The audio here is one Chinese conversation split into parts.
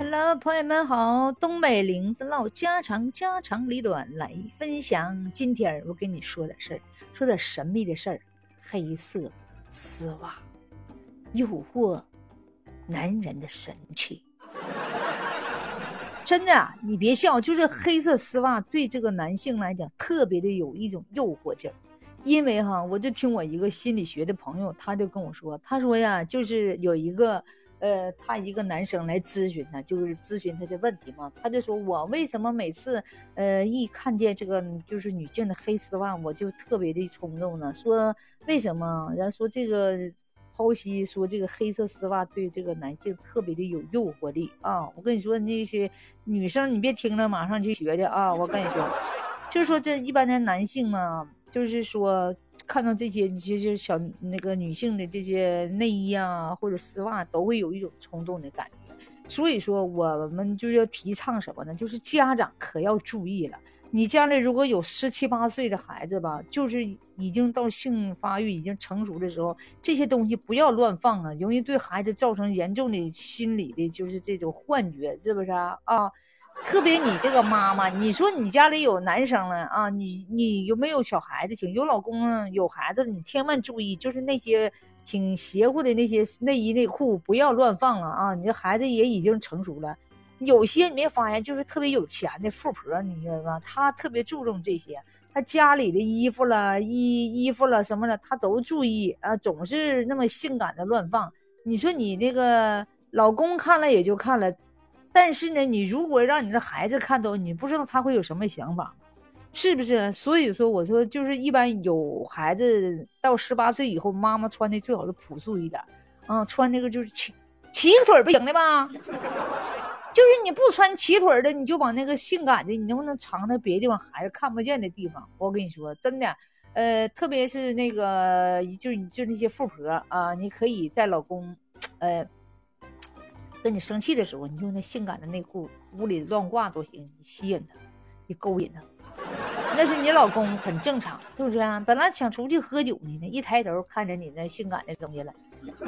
Hello，朋友们好，东北玲子唠家常，家长里短来分享。今天我跟你说点事儿，说点神秘的事儿。黑色丝袜诱惑男人的神器，真的，你别笑，就是黑色丝袜对这个男性来讲特别的有一种诱惑劲儿。因为哈，我就听我一个心理学的朋友，他就跟我说，他说呀，就是有一个。呃，他一个男生来咨询他，就是咨询他的问题嘛。他就说我为什么每次，呃，一看见这个就是女性的黑丝袜，我就特别的冲动呢？说为什么？人家说这个剖析说这个黑色丝袜对这个男性特别的有诱惑力啊。我跟你说那些女生，你别听了马上去学去啊。我跟你说，就是说这一般的男性嘛，就是说。看到这些，你这些小那个女性的这些内衣啊，或者丝袜，都会有一种冲动的感觉。所以说，我们就要提倡什么呢？就是家长可要注意了。你家里如果有十七八岁的孩子吧，就是已经到性发育、已经成熟的时候，这些东西不要乱放啊，容易对孩子造成严重的心理的，就是这种幻觉，是不是啊？啊。特别你这个妈妈，你说你家里有男生了啊？你你有没有小孩子？请有老公有孩子，你千万注意，就是那些挺邪乎的那些内衣内裤不要乱放了啊！你这孩子也已经成熟了，有些你没发现，就是特别有钱的富婆，你知道吗？她特别注重这些，她家里的衣服了、衣衣服了什么的，她都注意啊，总是那么性感的乱放。你说你那个老公看了也就看了。但是呢，你如果让你的孩子看到，你不知道他会有什么想法，是不是？所以说，我说就是一般有孩子到十八岁以后，妈妈穿的最好是朴素一点，嗯，穿那个就是齐齐腿不行的吧？就是你不穿齐腿的，你就把那个性感的，你能不能藏在别的地方孩子看不见的地方？我跟你说，真的，呃，特别是那个，就就那些富婆啊，你可以在老公，呃。跟你生气的时候，你用那性感的内裤屋里乱挂都行，你吸引他，你勾引他，那是你老公很正常，是不是啊？本来想出去喝酒呢，一抬头看着你那性感的东西了，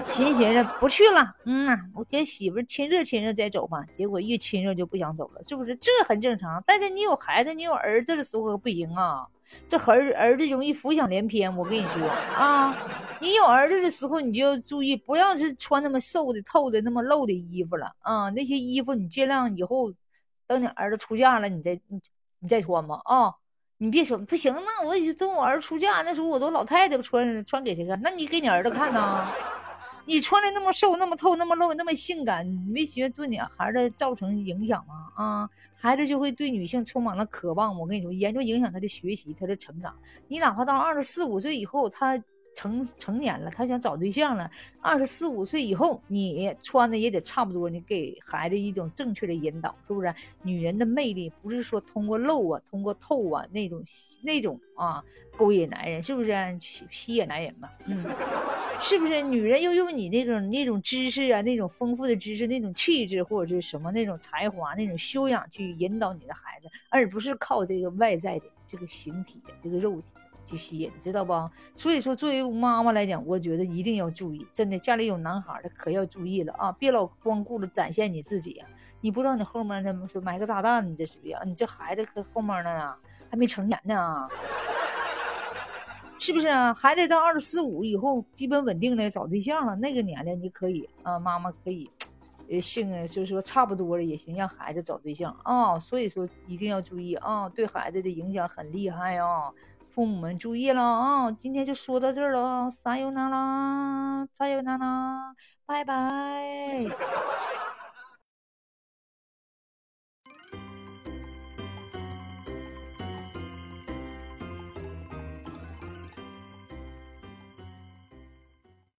寻思着不去了，嗯呐，我跟媳妇亲热亲热再走吧。结果越亲热就不想走了，是不是？这很正常。但是你有孩子，你有儿子的时候不行啊。这孩儿儿子容易浮想联翩，我跟你说啊，你有儿子的时候，你就注意，不要是穿那么瘦的、透的、那么露的衣服了啊。那些衣服你尽量以后，等你儿子出嫁了，你再你你再穿吧啊。你别说不行，那我等我儿子出嫁那时候，我都老太太穿穿给他看，那你给你儿子看呢。你穿的那么瘦、那么透、那么露、那么性感，你没觉得对你孩子造成影响吗？啊，孩子就会对女性充满了渴望。我跟你说，严重影响他的学习、他的成长。你哪怕到二十四五岁以后，他。成成年了，他想找对象了。二十四五岁以后，你穿的也得差不多，你给孩子一种正确的引导，是不是？女人的魅力不是说通过露啊，通过透啊那种那种啊勾引男人，是不是？吸吸引男人嘛，嗯，是不是？女人又用你那种那种知识啊，那种丰富的知识，那种气质或者是什么那种才华、那种修养去引导你的孩子，而不是靠这个外在的这个形体、这个肉体。去吸引，知道不？所以说，作为妈妈来讲，我觉得一定要注意，真的，家里有男孩的可要注意了啊！别老光顾着展现你自己，你不知道你后面他们说买个炸弹，你这属于啊？你这孩子可后面呢，还没成年呢，是不是啊？孩子到二十四五以后，基本稳定的找对象了，那个年龄你可以啊，妈妈可以，呃，性就是说差不多了也行，让孩子找对象啊。所以说一定要注意啊，对孩子的影响很厉害啊。父母们注意了啊！今天就说到这儿了，撒由那拉，撒由那拉，拜拜。